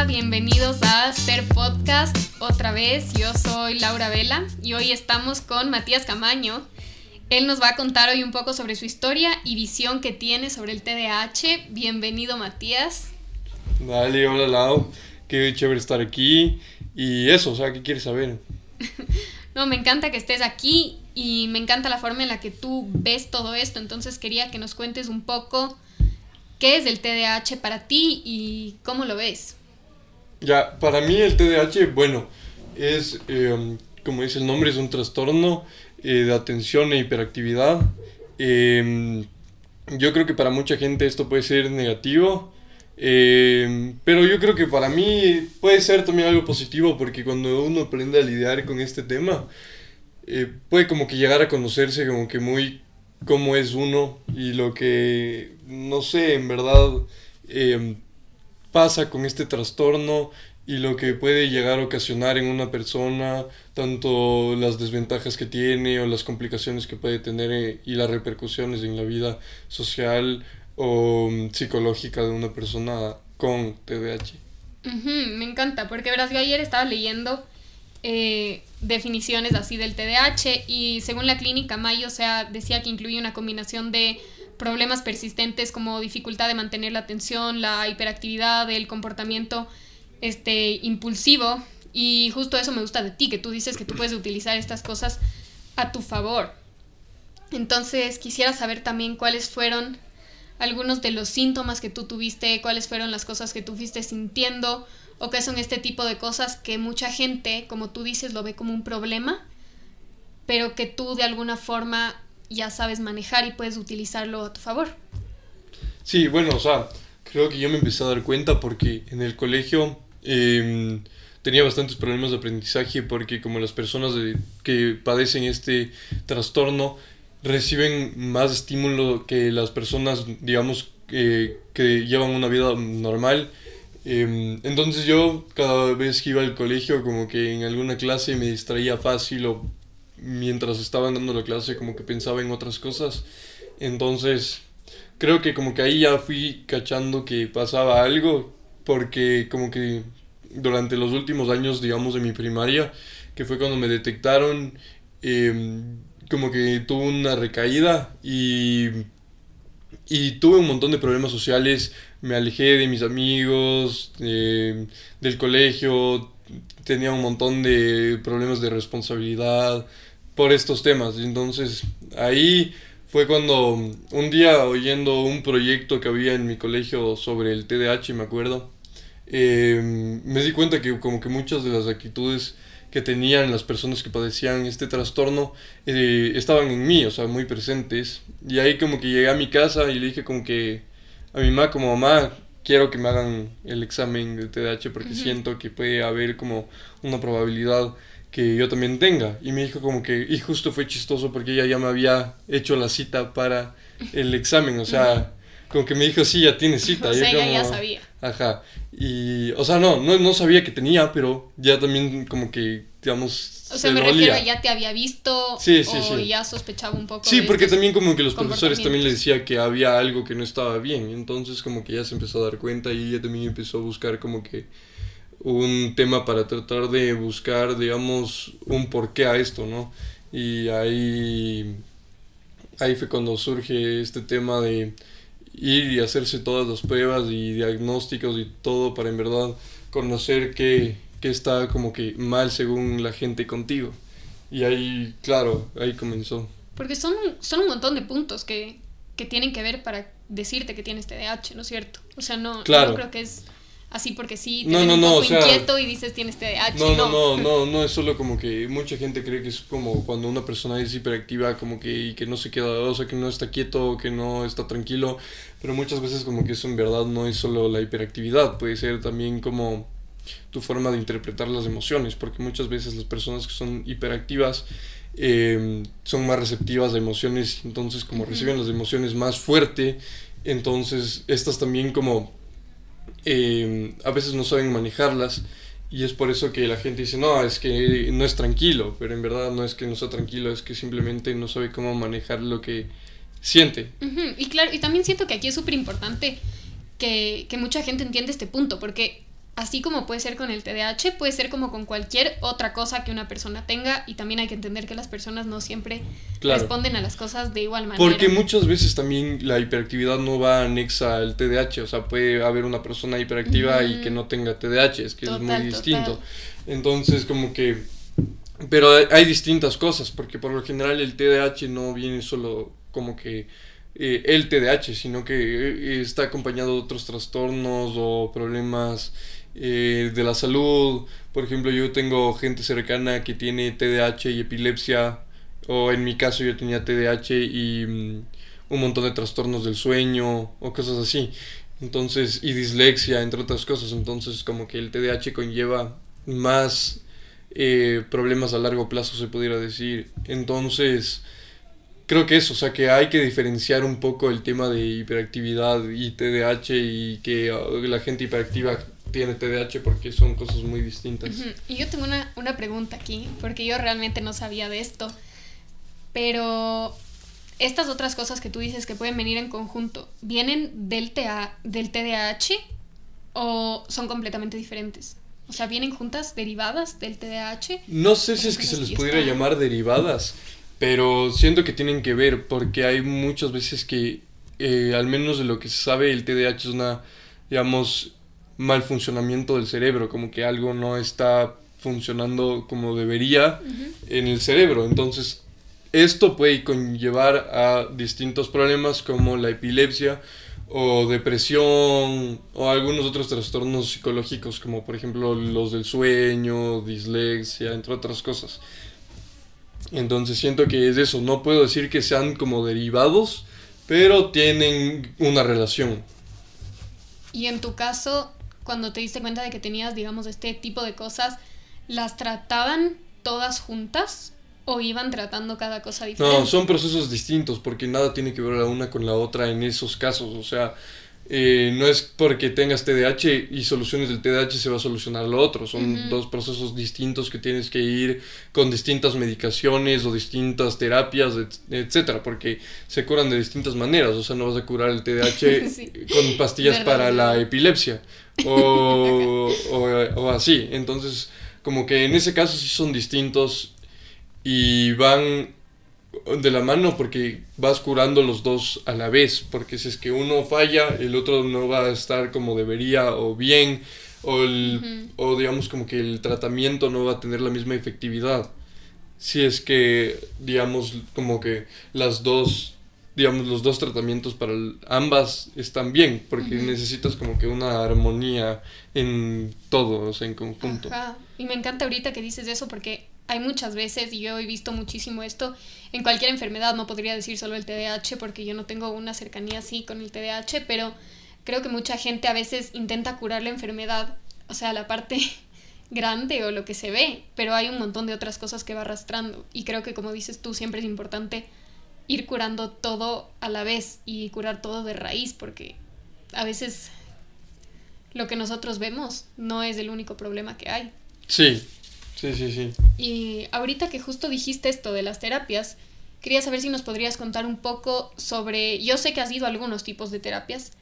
Hola, bienvenidos a Ser Podcast otra vez. Yo soy Laura Vela y hoy estamos con Matías Camaño. Él nos va a contar hoy un poco sobre su historia y visión que tiene sobre el TDAH. Bienvenido, Matías. Dale, hola Lau. Qué chévere estar aquí. Y eso, o sea, ¿qué quieres saber? no, me encanta que estés aquí y me encanta la forma en la que tú ves todo esto. Entonces quería que nos cuentes un poco qué es el TDAH para ti y cómo lo ves. Ya, para mí el TDAH, bueno, es, eh, como dice el nombre, es un trastorno eh, de atención e hiperactividad. Em, yo creo que para mucha gente esto puede ser negativo, em, pero yo creo que para mí puede ser también algo positivo porque cuando uno aprende a lidiar con este tema, eh, puede como que llegar a conocerse como que muy cómo es uno y lo que, no sé, en verdad pasa con este trastorno y lo que puede llegar a ocasionar en una persona, tanto las desventajas que tiene o las complicaciones que puede tener eh, y las repercusiones en la vida social o mm, psicológica de una persona con TDAH. me encanta, porque verás, yo ayer estaba leyendo eh, definiciones así del TDAH y según la clínica Mayo, o sea, decía que incluye una combinación de problemas persistentes como dificultad de mantener la atención, la hiperactividad, el comportamiento este, impulsivo y justo eso me gusta de ti, que tú dices que tú puedes utilizar estas cosas a tu favor. Entonces quisiera saber también cuáles fueron algunos de los síntomas que tú tuviste, cuáles fueron las cosas que tú fuiste sintiendo o qué son este tipo de cosas que mucha gente, como tú dices, lo ve como un problema, pero que tú de alguna forma ya sabes manejar y puedes utilizarlo a tu favor. Sí, bueno, o sea, creo que yo me empecé a dar cuenta porque en el colegio Em, tenía bastantes problemas de aprendizaje porque como las personas que padecen este trastorno reciben más estímulo que las personas, digamos, que llevan una vida normal. Em, entonces yo cada vez que iba al colegio como que en alguna clase me distraía fácil o mientras estaban dando la clase como que pensaba en otras cosas. Entonces creo que como que ahí ya fui cachando que pasaba algo porque como que durante los últimos años, digamos, de mi primaria, que fue cuando me detectaron, em, como que tuve una recaída y, y tuve un montón de problemas sociales, me alejé de mis amigos, em, del colegio, tenía un montón de problemas de responsabilidad por estos temas. Entonces ahí fue cuando un día oyendo un proyecto que había en mi colegio sobre el TDAH, me acuerdo, Em, me di cuenta que como que muchas de las actitudes que tenían las personas que padecían este trastorno eh, estaban en mí, o sea, muy presentes. Y ahí como que llegué a mi casa y le dije como que a mi mamá como mamá, quiero que me hagan el examen de TDAH porque siento que puede haber como una probabilidad que yo también tenga. Y me dijo como que, y justo fue chistoso porque ella ya me había hecho la cita para el examen, o sea, como que me dijo, sí, ya tiene cita. O sea, ya sabía. Ajá. Y, o sea, no, no, no sabía que tenía, pero ya también como que, digamos... O sea, me refiero a ya te había visto sí, sí, o ya sospechaba un poco. Sí, porque también como que los profesores también le decía que había algo que no estaba bien. Entonces como que ya se empezó a dar cuenta y ella también empezó a buscar como que un tema para tratar de buscar, digamos, un porqué a esto, ¿no? Y ahí, ahí fue cuando surge este tema de ir y hacerse todas las pruebas y diagnósticos y todo para en verdad conocer qué, está como que mal según la gente contigo. Y ahí, claro, ahí comenzó. Porque son, son un montón de puntos que, que tienen que ver para decirte que tienes TDAH, ¿no es cierto? O sea, no, no creo que es así porque sí, te no, no, un poco inquieto y dices tienes TDAH. No, no, no, no, no, es solo como que mucha gente cree que es como cuando una persona es hiperactiva, como que, y que no se queda, o sea, que no está quieto, que no está tranquilo, pero muchas veces como que eso en verdad no es solo la hiperactividad, puede ser también como tu forma de interpretar las emociones, porque muchas veces las personas que son hiperactivas em, son más receptivas a emociones, entonces como reciben las emociones más fuerte, entonces estas también como eh, a veces no saben manejarlas y es por eso que la gente dice, no, es que no es tranquilo, pero en verdad no es que no sea tranquilo, es que simplemente no sabe cómo manejar lo que siente. Y claro, y también siento que aquí es súper importante que, que mucha gente entienda este punto, porque así como puede ser con el TDAH, puede ser como con cualquier otra cosa que una persona tenga y también hay que entender que las personas no siempre responden a las cosas de igual manera. Porque muchas veces también la hiperactividad no va anexa al TDAH, o sea, puede haber una persona hiperactiva y que no tenga TDAH, es que es muy distinto. Entonces, como que... Pero hay distintas cosas, porque por lo general el TDAH no viene solo como que eh, el TDAH, sino que eh, está acompañado de otros trastornos o problemas eh, de la salud. Por ejemplo, yo tengo gente cercana que tiene TDAH y epilepsia, o en mi caso yo tenía TDAH y mm, un montón de trastornos del sueño o cosas así. Entonces, y dislexia, entre otras cosas. Entonces, como que el TDAH conlleva más problemas a largo plazo, se pudiera decir. Entonces, creo que eso, o sea, que hay que diferenciar un poco el tema de hiperactividad y TDAH y que uh, la gente hiperactiva tiene TDAH porque son cosas muy distintas. Y yo tengo una, una pregunta aquí, porque yo realmente no sabía de esto, pero estas otras cosas que tú dices que pueden venir en conjunto, ¿vienen del, TA, del TDAH o son completamente diferentes? O sea, ¿vienen juntas, derivadas del TDAH? No sé si es que se les pudiera llamar derivadas, pero siento que tienen que ver porque hay muchas veces que, eh, al menos de lo que se sabe, el TDAH es una, digamos, mal funcionamiento del cerebro, como que algo no está funcionando como debería en el cerebro. Entonces, esto puede conllevar a distintos problemas como la epilepsia o depresión o algunos otros trastornos psicológicos como por ejemplo los del sueño, dislexia, entre otras cosas. Entonces siento que es eso, no puedo decir que sean como derivados, pero tienen una relación. Y en tu caso, cuando te diste cuenta de que tenías, digamos, este tipo de cosas, ¿las trataban todas juntas? ¿O iban tratando cada cosa diferente? No, son procesos distintos porque nada tiene que ver la una con la otra en esos casos. O sea, eh, no es porque tengas TDAH y soluciones del TDAH se va a solucionar lo otro. Son dos procesos distintos que tienes que ir con distintas medicaciones o distintas terapias, etcétera, porque se curan de distintas maneras. O sea, no vas a curar el TDAH con pastillas para la epilepsia o, o así. Entonces, como que en ese caso sí son distintos y van de la mano porque vas curando los dos a la vez, porque si es que uno falla, el otro no va a estar como debería o bien, o, o digamos como que el tratamiento no va a tener la misma efectividad. Si es que, digamos, como que las dos, digamos, los dos tratamientos para ambas están bien, porque necesitas como que una armonía en todos, en conjunto. Y me encanta ahorita que dices eso porque hay muchas veces, y yo he visto muchísimo esto, en cualquier enfermedad, no podría decir solo el TDAH porque yo no tengo una cercanía así con el TDAH, pero creo que mucha gente a veces intenta curar la enfermedad, o sea, la parte grande o lo que se ve, pero hay un montón de otras cosas que va arrastrando. Y creo que como dices tú siempre es importante ir curando todo a la vez y curar todo de raíz porque a veces lo que nosotros vemos no es el único problema que hay. Sí, Sí, sí, sí. Y ahorita que justo dijiste esto de las terapias, quería saber si nos podrías contar un poco sobre, yo sé que has ido a algunos tipos de terapias,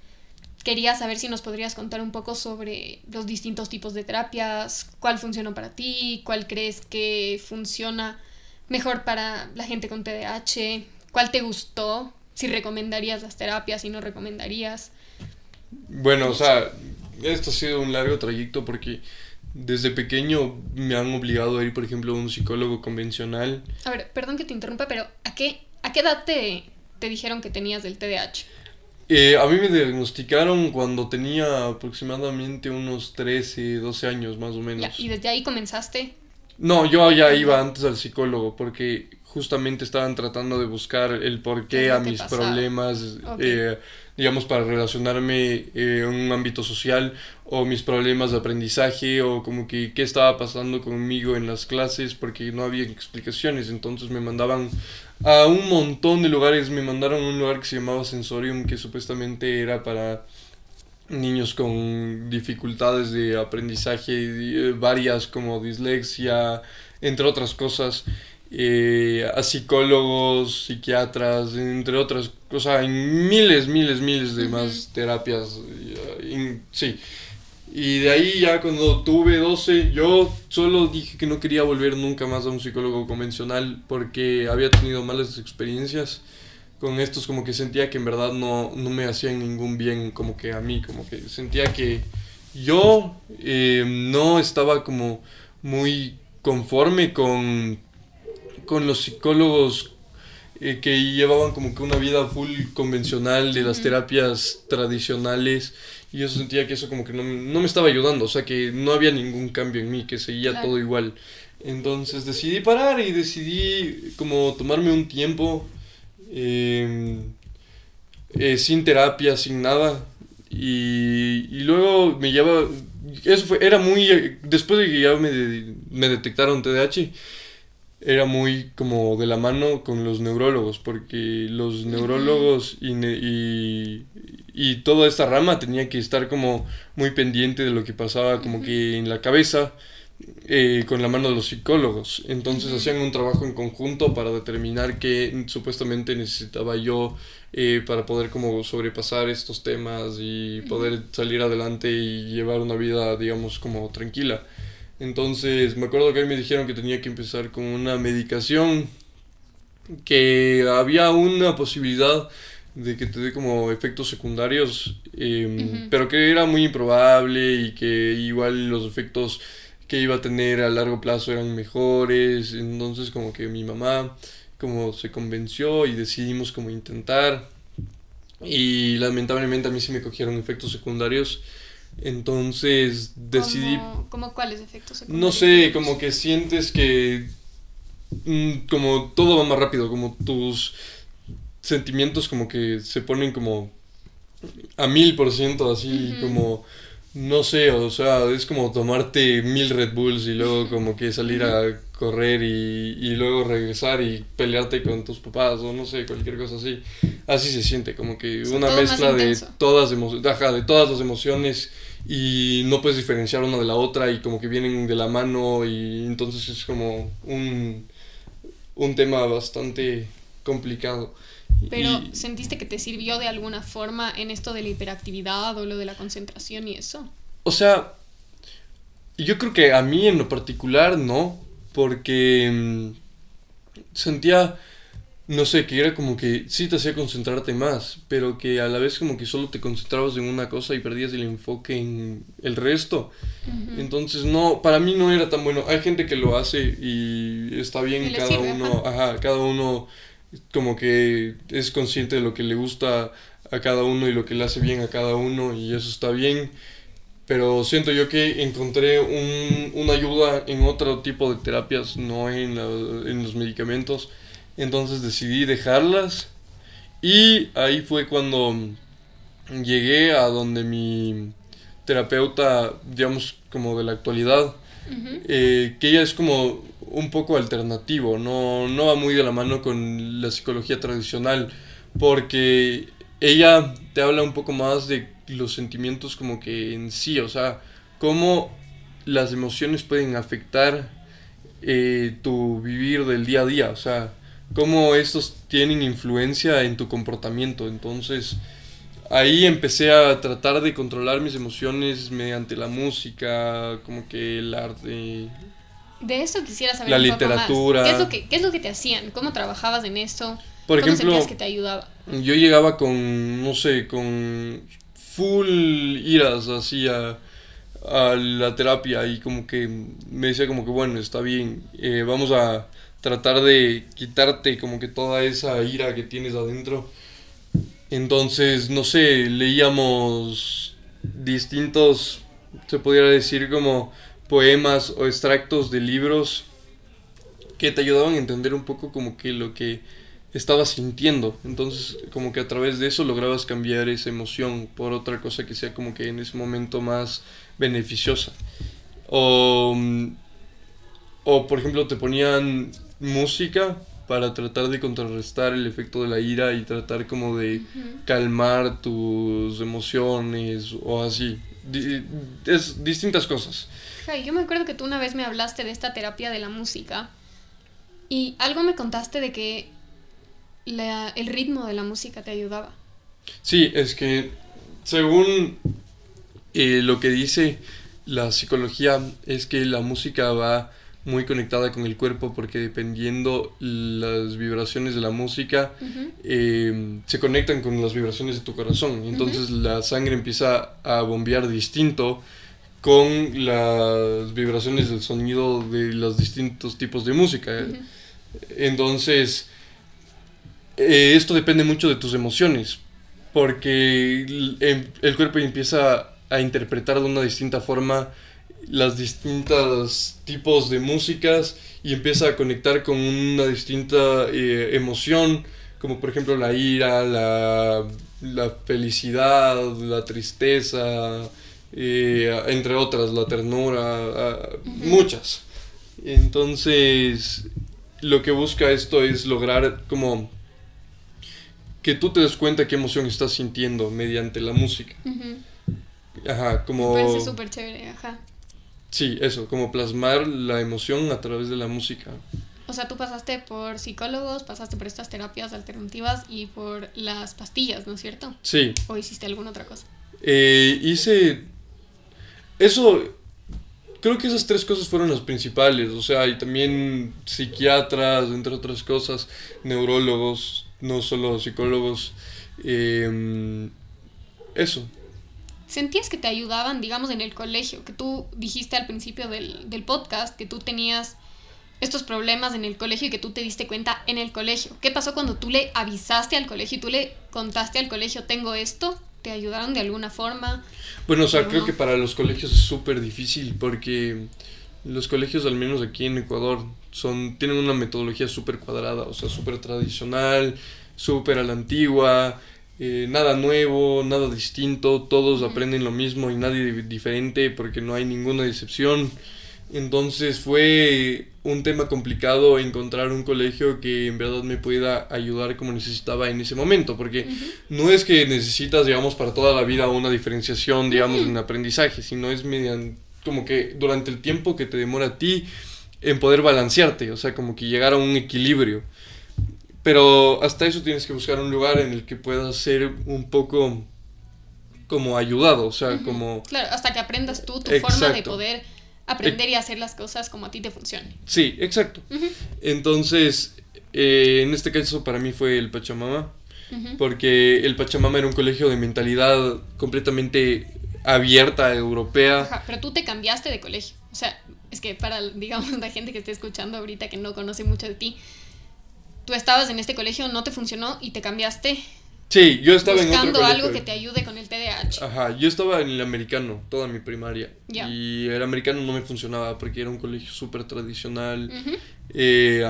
quería saber si nos podrías contar un poco sobre los distintos tipos de terapias, cuál funcionó para ti, cuál crees que funciona mejor para la gente con TDAH, cuál te gustó, si recomendarías las terapias, si no recomendarías. Bueno, o sea, esto ha sido un largo trayecto porque desde pequeño me han obligado a ir, por ejemplo, a un psicólogo convencional. A ver, perdón que te interrumpa, pero ¿a qué, a qué edad te, te dijeron que tenías del TDAH? Eh, a mí me diagnosticaron cuando tenía aproximadamente unos 13, 12 años más o menos. ¿Y desde ahí comenzaste? No, yo ya iba antes al psicólogo porque justamente estaban tratando de buscar el porqué a mis problemas, eh, digamos, para relacionarme eh, en un ámbito social o mis problemas de aprendizaje o como que qué estaba pasando conmigo en las clases porque no había explicaciones. Entonces me mandaban a un montón de lugares, me mandaron a un lugar que se llamaba Sensorium que supuestamente era para niños con dificultades de aprendizaje eh, varias como dislexia, entre otras cosas, eh, a psicólogos, psiquiatras, entre otras cosas, en miles, miles, miles de más terapias, sí. Y de ahí ya cuando tuve 12, yo solo dije que no quería volver nunca más a un psicólogo convencional porque había tenido malas experiencias con estos, como que sentía que en verdad no, no me hacían ningún bien como que a mí, como que sentía que yo eh, no estaba como muy conforme con, con los psicólogos eh, que llevaban como que una vida full convencional de las terapias tradicionales y yo sentía que eso como que no, no, me estaba ayudando, o sea que no había ningún cambio en mí, que seguía todo igual. Entonces decidí parar y decidí como tomarme un tiempo em, eh, sin terapia, sin nada. Y, y luego me lleva, eso fue, era muy, después de que ya me, me detectaron TDAH, era muy como de la mano con los neurólogos, porque los neurólogos y, y, y, toda esta rama tenía que estar como muy pendiente de lo que pasaba como que en la cabeza eh, con la mano de los psicólogos. Entonces hacían un trabajo en conjunto para determinar qué supuestamente necesitaba yo eh, para poder como sobrepasar estos temas y poder salir adelante y llevar una vida digamos como tranquila. Entonces me acuerdo que a mí me dijeron que tenía que empezar con una medicación, que había una posibilidad de que te dé como efectos secundarios, em, pero que era muy improbable y que igual los efectos que iba a tener a largo plazo eran mejores. Entonces como que mi mamá como se convenció y decidimos como intentar. Y lamentablemente a mí sí me cogieron efectos secundarios entonces decidí... ¿Cómo, cuáles efectos secundarios? No sé, como que sientes que... Mm, como todo va más rápido, como tus sentimientos como que se ponen como a mil por ciento así, como no sé, o sea, es como tomarte mil Red Bulls y luego como que salir a correr y, y, luego regresar y pelearte con tus papás o no sé, cualquier cosa así. Así se siente, como que una mezcla de todas, de todas las emociones y no puedes diferenciar una de la otra y como que vienen de la mano y entonces es como un, un tema bastante complicado. Pero ¿sentiste que te sirvió de alguna forma en esto de la hiperactividad o lo de la concentración y eso? O sea, yo creo que a mí en lo particular no, porque mm, sentía, no sé, que era como que sí te hacía concentrarte más, pero que a la vez como que solo te concentrabas en una cosa y perdías el enfoque en el resto. Entonces no, para mí no era tan bueno. Hay gente que lo hace y está bien cada uno, ajá, cada uno como que es consciente de lo que le gusta a cada uno y lo que le hace bien a cada uno y eso está bien. Pero siento yo que encontré un, una ayuda en otro tipo de terapias, no en, en los medicamentos. Entonces decidí dejarlas y ahí fue cuando llegué a donde mi terapeuta, digamos, como de la actualidad, eh, que ella es como un poco alternativo, no, no va muy de la mano con la psicología tradicional, porque ella te habla un poco más de los sentimientos como que en sí, o sea, cómo las emociones pueden afectar eh, tu vivir del día a día, o sea, cómo estos tienen influencia en tu comportamiento, entonces ahí empecé a tratar de controlar mis emociones mediante la música, como que el arte, de eso quisiera saber la literatura. ¿Qué es, lo que, ¿Qué es lo que te hacían? ¿Cómo trabajabas en eso? Por ¿Cómo ejemplo, sentías que te ayudaba? Yo llegaba con, no sé, con full iras así a, a la terapia y como que me decía como que bueno, está bien, eh, vamos a tratar de quitarte como que toda esa ira que tienes adentro. Entonces, no sé, leíamos distintos, se pudiera decir como poemas o extractos de libros que te ayudaban a entender un poco como que lo que estabas sintiendo. Entonces, como que a través de eso lograbas cambiar esa emoción por otra cosa que sea como que en ese momento más beneficiosa. O, o por ejemplo, te ponían música para tratar de contrarrestar el efecto de la ira y tratar como de calmar tus emociones o así. es distintas cosas yo me acuerdo que tú una vez me hablaste de esta terapia de la música y algo me contaste de que el ritmo de la música te ayudaba. Sí, es que según eh, lo que dice la psicología es que la música va muy conectada con el cuerpo porque dependiendo las vibraciones de la música eh, se conectan con las vibraciones de tu corazón. Entonces la sangre empieza a bombear distinto con las vibraciones del sonido de los distintos tipos de música. Entonces eh, esto depende mucho de tus emociones porque el, el cuerpo empieza a interpretar de una distinta forma las distintos tipos de músicas y empieza a conectar con una distinta eh, emoción, como por ejemplo la ira, la, la felicidad, la tristeza, eh, entre otras, la ternura, muchas. Entonces, lo que busca esto es lograr como que tú te des cuenta qué emoción estás sintiendo mediante la música. Ajá, como... Me parece súper chévere, ajá. Sí, eso, como plasmar la emoción a través de la música. O sea, tú pasaste por psicólogos, pasaste por estas terapias alternativas y por las pastillas, ¿no es cierto? Sí. ¿O hiciste alguna otra cosa? Eh, hice... Eso... Creo que esas tres cosas fueron las principales, o sea, y también psiquiatras, entre otras cosas, neurólogos, no solo psicólogos. Eh, eso, ¿Sentías que te ayudaban, digamos, en el colegio? Que tú dijiste al principio del, del, podcast que tú tenías estos problemas en el colegio y que tú te diste cuenta en el colegio. ¿Qué pasó cuando tú le avisaste al colegio y tú le contaste al colegio, tengo esto? ¿Te ayudaron de alguna forma? Bueno, o sea, creo que para los colegios es súper difícil porque los colegios, al menos aquí en Ecuador, son, tienen una metodología súper cuadrada, o sea, súper tradicional, súper a la antigua. Eh, nada nuevo, nada distinto, todos aprenden lo mismo y nadie diferente porque no hay ninguna decepción. Entonces fue un tema complicado encontrar un colegio que en verdad me pueda ayudar como necesitaba en ese momento, porque no es que necesitas, digamos, para toda la vida una diferenciación, digamos, en aprendizaje, sino es mediante, como que durante el tiempo que te demora a ti en poder balancearte, o sea, como que llegar a un equilibrio. Pero hasta eso tienes que buscar un lugar en el que puedas ser un poco como ayudado, o sea, como... Claro, hasta que aprendas tú tu forma de poder aprender y hacer las cosas como a ti te funcionen. Sí, exacto. Entonces, eh, en este caso para mí fue el Pachamama, porque el Pachamama era un colegio de mentalidad completamente abierta, europea. Ajá, pero tú te cambiaste de colegio, o sea, es que para, digamos, la gente que esté escuchando ahorita que no conoce mucho de ti, tú estabas en este colegio, no te funcionó y te cambiaste. Sí, yo estaba en otro algo que te ayude con el TDAH. Ajá, yo estaba en el americano toda mi primaria. Y el americano no me funcionaba porque era un colegio súper tradicional. Eh,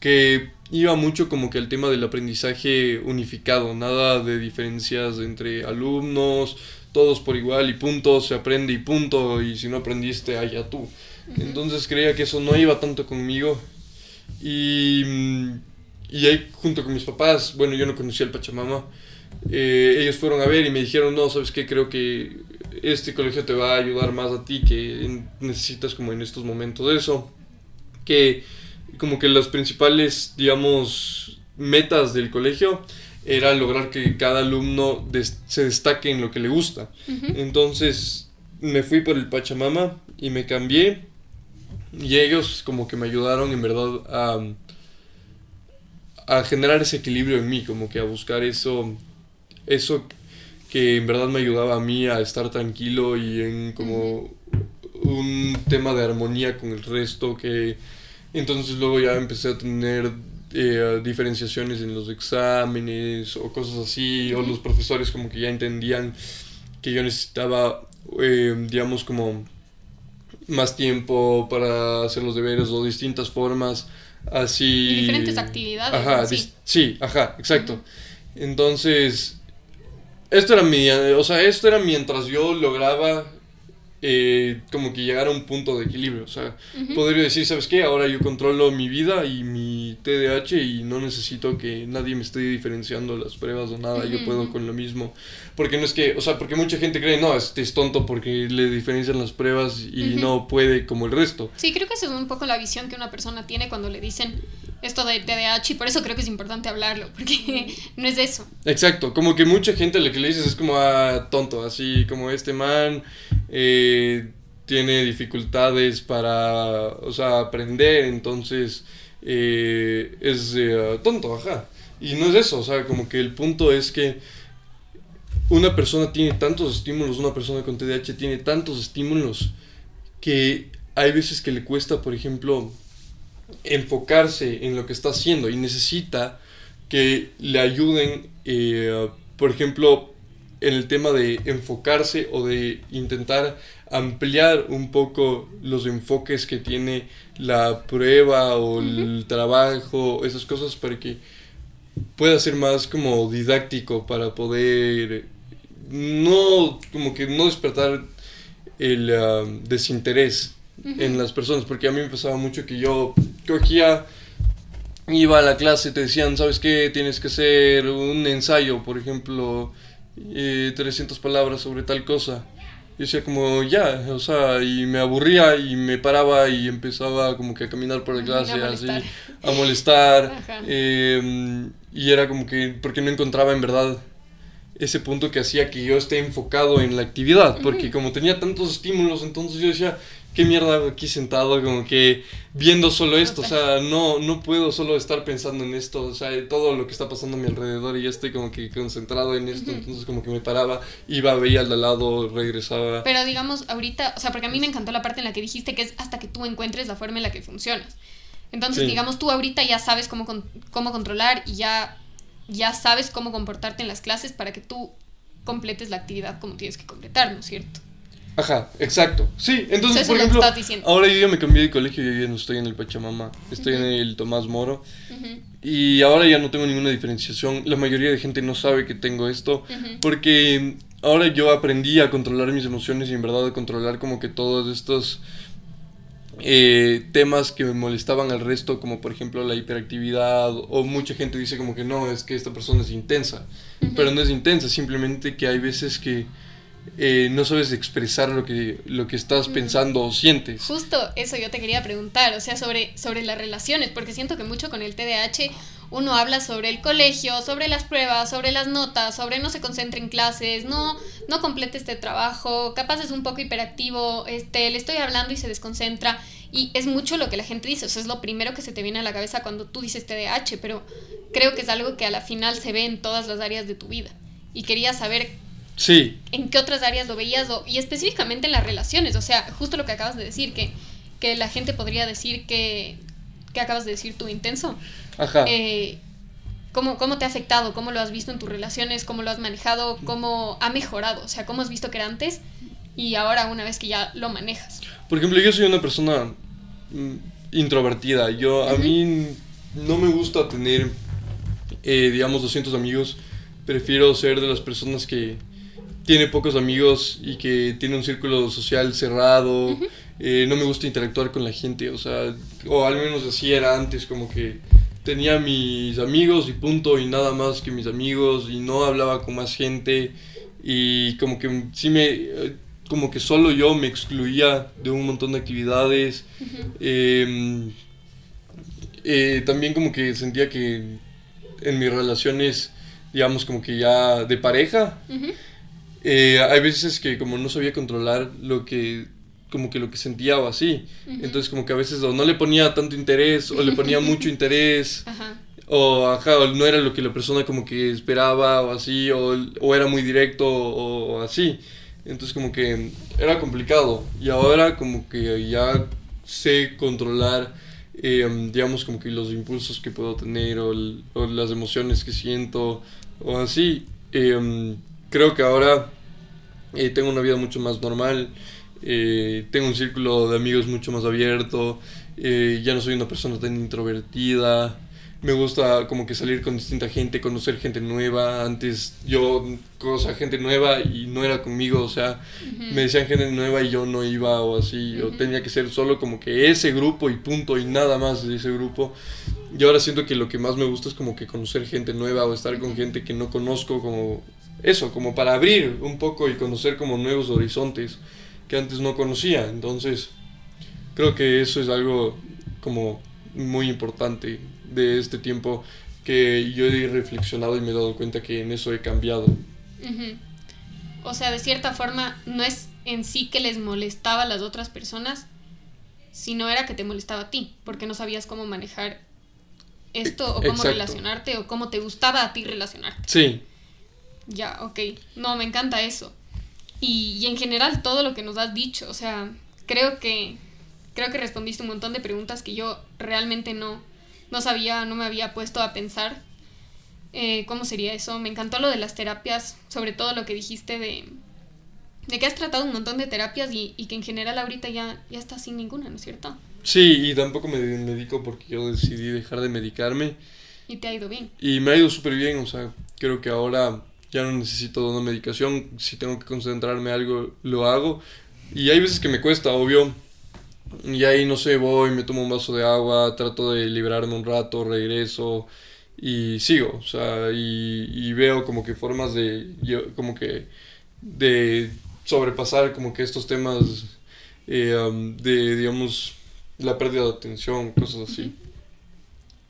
que iba mucho como que el tema del aprendizaje unificado, nada de diferencias entre alumnos, todos por igual y punto, se aprende y punto, y si no aprendiste, allá tú. Entonces creía que eso no iba tanto conmigo y, y ahí junto con mis papás, bueno, yo no conocía el Pachamama, eh, ellos fueron a ver y me dijeron, no, sabes qué, creo que este colegio te va a ayudar más a ti, que necesitas como en estos momentos eso, que como que las principales, digamos, metas del colegio era lograr que cada alumno se destaque en lo que le gusta. Entonces me fui por el Pachamama y me cambié. Y ellos como que me ayudaron en verdad a, a generar ese equilibrio en mí, como que a buscar eso, eso que en verdad me ayudaba a mí a estar tranquilo y en como un tema de armonía con el resto que entonces luego ya empecé a tener eh, diferenciaciones en los exámenes o cosas así o los profesores como que ya entendían que yo necesitaba eh, digamos como más tiempo para hacer los deberes o distintas formas, así... Y diferentes actividades. Ajá, sí, ajá, exacto. Entonces, esto era mi, o sea, esto era mientras yo lograba eh, como que llegar a un punto de equilibrio, o sea, podría decir, ¿sabes qué? Ahora yo controlo mi vida y mi TDAH y no necesito que nadie me esté diferenciando las pruebas o nada, yo puedo con lo mismo. Porque no es que, o sea, porque mucha gente cree, no, este es tonto porque le diferencian las pruebas y no puede como el resto. Sí, creo que esa es un poco la visión que una persona tiene cuando le dicen esto de TDAH y por eso creo que es importante hablarlo, porque no es eso. Exacto, como que mucha gente lo que le dices es como ah, tonto, así como este man eh, tiene dificultades para, o sea, aprender, entonces eh, es eh, tonto, ajá. Y no es eso, o sea, como que el punto es que una persona tiene tantos estímulos, una persona con TDAH tiene tantos estímulos que hay veces que le cuesta, por ejemplo, enfocarse en lo que está haciendo y necesita que le ayuden, por ejemplo, en el tema de enfocarse o de intentar ampliar un poco los enfoques que tiene la prueba o el trabajo, esas cosas para que pueda ser más como didáctico para poder no como que no despertar el ah, desinterés en las personas, porque a mí me pasaba mucho que yo cogía, iba a la clase, te decían, ¿sabes qué? Tienes que hacer un ensayo, por ejemplo, eh, 300 palabras sobre tal cosa. Y decía como, ya, o sea, y me aburría y me paraba y empezaba como que a caminar por la clase, a así, a molestar. Em, y era como que, porque no encontraba en verdad ese punto que hacía que yo esté enfocado en la actividad, porque como tenía tantos estímulos, entonces yo decía, qué mierda aquí sentado, como que viendo solo esto, o sea, no, no puedo solo estar pensando en esto, o sea, todo lo que está pasando a mi alrededor y ya estoy como que concentrado en esto, entonces como que me paraba, iba, veía al lado, regresaba. Pero digamos, ahorita, o sea, porque a mí me encantó la parte en la que dijiste que es hasta que tú encuentres la forma en la que funcionas. Entonces, digamos, tú ahorita ya sabes cómo, cómo controlar y ya, ya sabes cómo comportarte en las clases para que tú completes la actividad como tienes que completar, ¿no es cierto? Ajá, exacto. Sí, entonces, por ejemplo, ahora yo ya me cambié de colegio, yo ya no estoy en el Pachamama, estoy en el Tomás Moro. Y ahora ya no tengo ninguna diferenciación. La mayoría de gente no sabe que tengo esto, porque ahora yo aprendí a controlar mis emociones y en verdad a controlar como que todos estos eh, temas que me molestaban al resto, como por ejemplo la hiperactividad, o mucha gente dice como que no, es que esta persona es intensa, pero no es intensa, simplemente que hay veces que eh, no sabes expresar lo que, lo que estás mm. pensando o sientes. Justo eso yo te quería preguntar, o sea, sobre, sobre las relaciones, porque siento que mucho con el TDAH uno habla sobre el colegio, sobre las pruebas, sobre las notas, sobre no se concentre en clases, no, no complete este trabajo, capaz es un poco hiperactivo, este, le estoy hablando y se desconcentra. Y es mucho lo que la gente dice, o sea, es lo primero que se te viene a la cabeza cuando tú dices TDAH, pero creo que es algo que a la final se ve en todas las áreas de tu vida. Y quería saber Sí. ¿En qué otras áreas lo veías? y específicamente en las relaciones, o sea, justo lo que acabas de decir, que, que la gente podría decir que, que acabas de decir tú intenso. Ajá. Eh, ¿cómo, ¿Cómo te ha afectado? ¿Cómo lo has visto en tus relaciones? ¿Cómo lo has manejado? ¿Cómo ha mejorado? O sea, ¿cómo has visto que era antes y ahora una vez que ya lo manejas? Por ejemplo, yo soy una persona mm, introvertida. Yo, a mí no me gusta tener, eh, digamos, 200 amigos. Prefiero ser de las personas que tiene pocos amigos y que tiene un círculo social cerrado. Eh, no me gusta interactuar con la gente, o sea, o al menos así era antes, como que tenía mis amigos y punto, y nada más que mis amigos, y no hablaba con más gente, y como que sí me, como que solo yo me excluía de un montón de actividades. Em, eh, también como que sentía que en mis relaciones, digamos, como que ya de pareja, eh, hay veces que como no sabía controlar lo que como que lo que sentía o así. Entonces como que a veces o no le ponía tanto interés o le ponía mucho interés. O, ajá, no era lo que la persona como que esperaba o así, o, o era muy directo o, así. Entonces como que era complicado. Y ahora como que ya sé controlar, eh, digamos como que los impulsos que puedo tener o, o las emociones que siento o así. Eh, creo que ahora eh, tengo una vida mucho más normal, eh, tengo un círculo de amigos mucho más abierto, eh, ya no soy una persona tan introvertida, me gusta como que salir con distinta gente, conocer gente nueva, antes yo cosa gente nueva y no era conmigo, o sea, me decían gente nueva y yo no iba o así, yo tenía que ser solo como que ese grupo y punto y nada más de ese grupo. y ahora siento que lo que más me gusta es como que conocer gente nueva o estar con gente que no conozco, como eso, como para abrir un poco y conocer como nuevos horizontes que antes no conocía. Entonces, creo que eso es algo como muy importante de este tiempo que yo he reflexionado y me he dado cuenta que en eso he cambiado. O sea, de cierta forma, no es en sí que les molestaba a las otras personas, sino era que te molestaba a ti, porque no sabías cómo manejar esto o cómo relacionarte o cómo te gustaba a ti relacionarte. Sí. Ya, ok. No, me encanta eso. Y, y, en general todo lo que nos has dicho, o sea, creo que creo que respondiste un montón de preguntas que yo realmente no, no sabía, no me había puesto a pensar. Eh, ¿Cómo sería eso? Me encantó lo de las terapias, sobre todo lo que dijiste de, de que has tratado un montón de terapias y, y que en general ahorita ya, ya estás sin ninguna, ¿no es cierto? Sí, y tampoco me medico porque yo decidí dejar de medicarme. Y te ha ido bien. Y me ha ido súper bien, o sea, creo que ahora ya no necesito una medicación, si tengo que concentrarme en algo, lo hago. Y hay veces que me cuesta, obvio, y ahí, no sé, voy, me tomo un vaso de agua, trato de liberarme un rato, regreso y sigo, o sea, y, veo como que formas de, como que, de sobrepasar como que estos temas eh, de, digamos, la pérdida de atención, cosas así.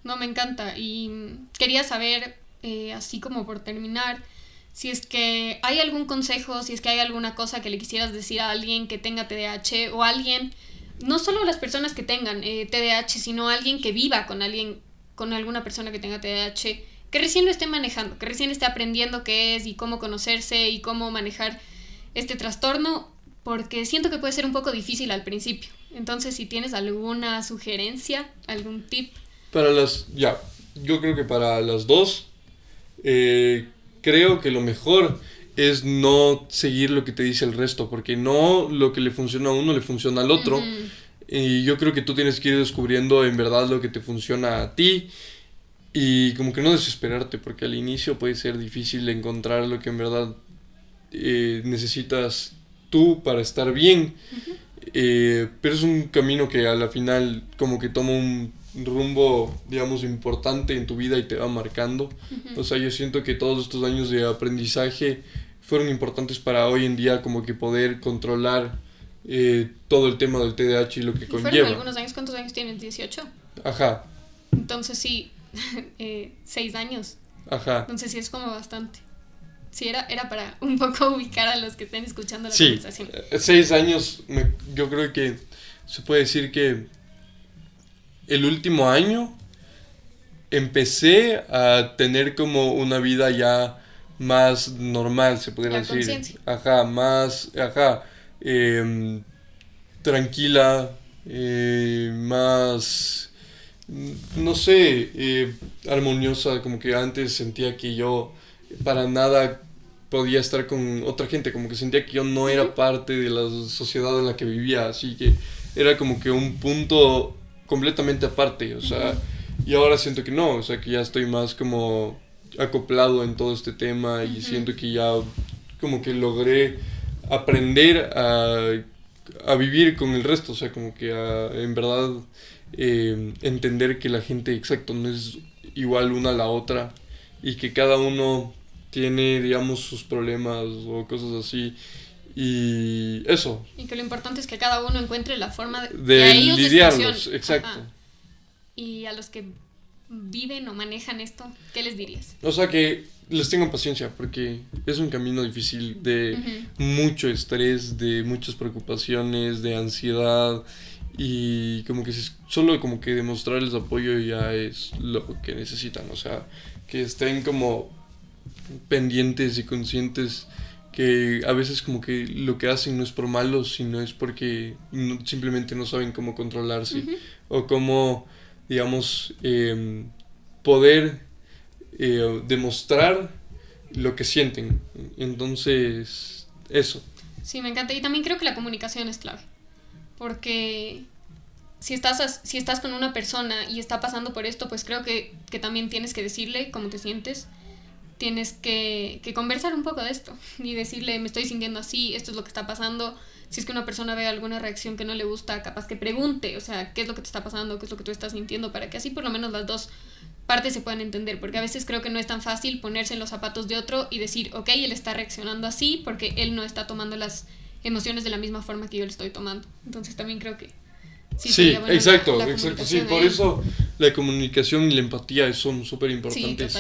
No, me encanta. Y quería saber, eh, así como por terminar, si es que hay algún consejo, si es que hay alguna cosa que le quisieras decir a alguien que tenga TDAH o alguien no solo las personas que tengan eh, TDAH, sino alguien que viva con alguien, con alguna persona que tenga TDAH, que recién lo esté manejando, que recién esté aprendiendo qué es y cómo conocerse y cómo manejar este trastorno, porque siento que puede ser un poco difícil al principio. Entonces, si tienes alguna sugerencia, algún tip. Para las, ya, yo creo que para las dos, eh, creo que lo mejor es no seguir lo que te dice el resto, porque no lo que le funciona a uno le funciona al otro. Y yo creo que tú tienes que ir descubriendo en verdad lo que te funciona a ti y como que no desesperarte, porque al inicio puede ser difícil encontrar lo que en verdad eh, necesitas tú para estar bien. Eh, pero es un camino que a la final como que toma un rumbo, digamos, importante en tu vida y te va marcando. O sea, yo siento que todos estos años de aprendizaje fueron importantes para hoy en día como que poder controlar eh, todo el tema del TDAH y lo que conlleva. Fueron algunos años, ¿cuántos años tienes? ¿18? Ajá. Entonces sí, eh, seis años. Ajá. Entonces sí es como bastante. Sí, era, era para un poco ubicar a los que estén escuchando la sí, conversación. Eh, seis años, yo creo que se puede decir que el último año empecé a tener como una vida ya más normal, se podría decir. Ajá, más, ajá, em, tranquila, eh, más, no sé, eh, armoniosa, como que antes sentía que yo para nada podía estar con otra gente, como que sentía que yo no era parte de la sociedad en la que vivía, así que era como que un punto completamente aparte, o sea, y ahora siento que no, o sea, que ya estoy más como acoplado en todo este tema y siento que ya como que logré aprender a, a, vivir con el resto, o sea, como que en verdad eh, entender que la gente, exacto, no es igual una a la otra y que cada uno tiene, digamos, sus problemas o cosas así y eso. Y que lo importante es que cada uno encuentre la forma de, de lidiarlos, exacto. Y a los que viven o manejan esto, ¿qué les dirías? O sea que les tengan paciencia porque es un camino difícil de mucho estrés, de muchas preocupaciones, de ansiedad y como que solo como que demostrarles apoyo ya es lo que necesitan, o sea, que estén como pendientes y conscientes que a veces como que lo que hacen no es por malos, sino es porque simplemente no saben cómo controlarse o cómo, digamos, em, poder eh, demostrar lo que sienten. Entonces, eso. Sí, me encanta. Y también creo que la comunicación es clave. Porque si estás, si estás con una persona y está pasando por esto, pues creo que, que también tienes que decirle cómo te sientes tienes que, que, conversar un poco de esto y decirle, me estoy sintiendo así, esto es lo que está pasando, si es que una persona ve alguna reacción que no le gusta, capaz que pregunte, o sea, qué es lo que te está pasando, qué es lo que tú estás sintiendo, para que así por lo menos las dos partes se puedan entender, porque a veces creo que no es tan fácil ponerse en los zapatos de otro y decir, ok, él está reaccionando así porque él no está tomando las emociones de la misma forma que yo le estoy tomando. Entonces también creo que... Sí, exacto, exacto. Sí, por eso la comunicación y la empatía son súper importantes.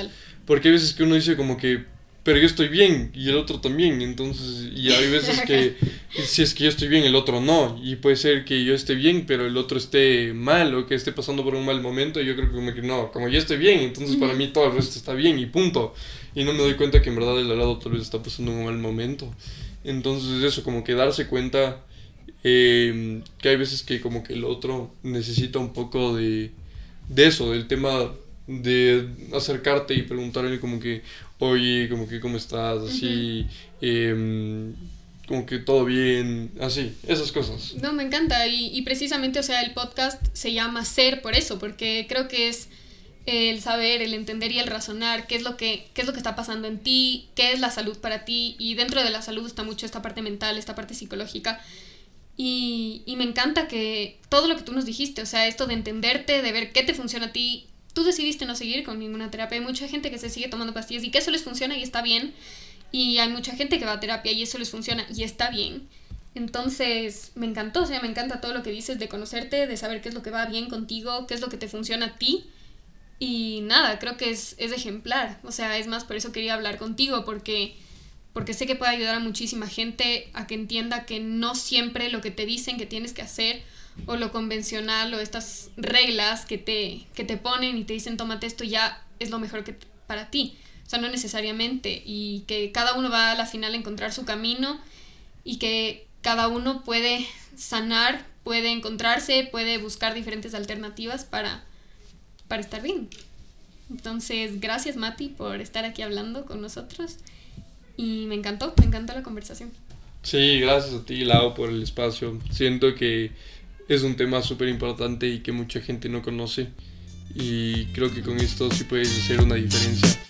Porque hay veces que uno dice como que pero yo estoy bien y el otro también, entonces, y hay veces que si es que yo estoy bien, el otro no, y puede ser que yo esté bien, pero el otro esté mal o que esté pasando por un mal momento, y yo creo que me, no, como yo estoy bien, entonces para mí todo el resto está bien y punto, y no me doy cuenta que en verdad el lado tal vez está pasando un mal momento, entonces eso, como que darse cuenta eh, que hay veces que como que el otro necesita un poco de, de eso, del tema de acercarte y preguntarle como que, oye, como que, ¿cómo estás? Así, em, como que todo bien, así, esas cosas. No, me encanta y, y, precisamente, o sea, el podcast se llama Ser por eso, porque creo que es el saber, el entender y el razonar qué es lo que, qué es lo que está pasando en ti, qué es la salud para ti y dentro de la salud está mucho esta parte mental, esta parte psicológica. Y, y me encanta que todo lo que tú nos dijiste, o sea, esto de entenderte, de ver qué te funciona a ti, tú decidiste no seguir con ninguna terapia. Hay mucha gente que se sigue tomando pastillas y que eso les funciona y está bien. Y hay mucha gente que va a terapia y eso les funciona y está bien. Entonces, me encantó, o sea, me encanta todo lo que dices de conocerte, de saber qué es lo que va bien contigo, qué es lo que te funciona a ti. Y nada, creo que es, es ejemplar. O sea, es más, por eso quería hablar contigo, porque, porque sé que puede ayudar a muchísima gente a que entienda que no siempre lo que te dicen que tienes que hacer o lo convencional o estas reglas que te, que te ponen y te dicen tómate esto ya es lo mejor que para ti. O sea, no necesariamente. Y que cada uno va a la final a encontrar su camino y que cada uno puede sanar, puede encontrarse, puede buscar diferentes alternativas para, para estar bien. Entonces, gracias Mati por estar aquí hablando con nosotros. Y me encantó, me encantó la conversación. Sí, gracias a ti, Lau, por el espacio. Siento que es un tema súper importante y que mucha gente no conoce. Y creo que con esto sí puedes hacer una diferencia.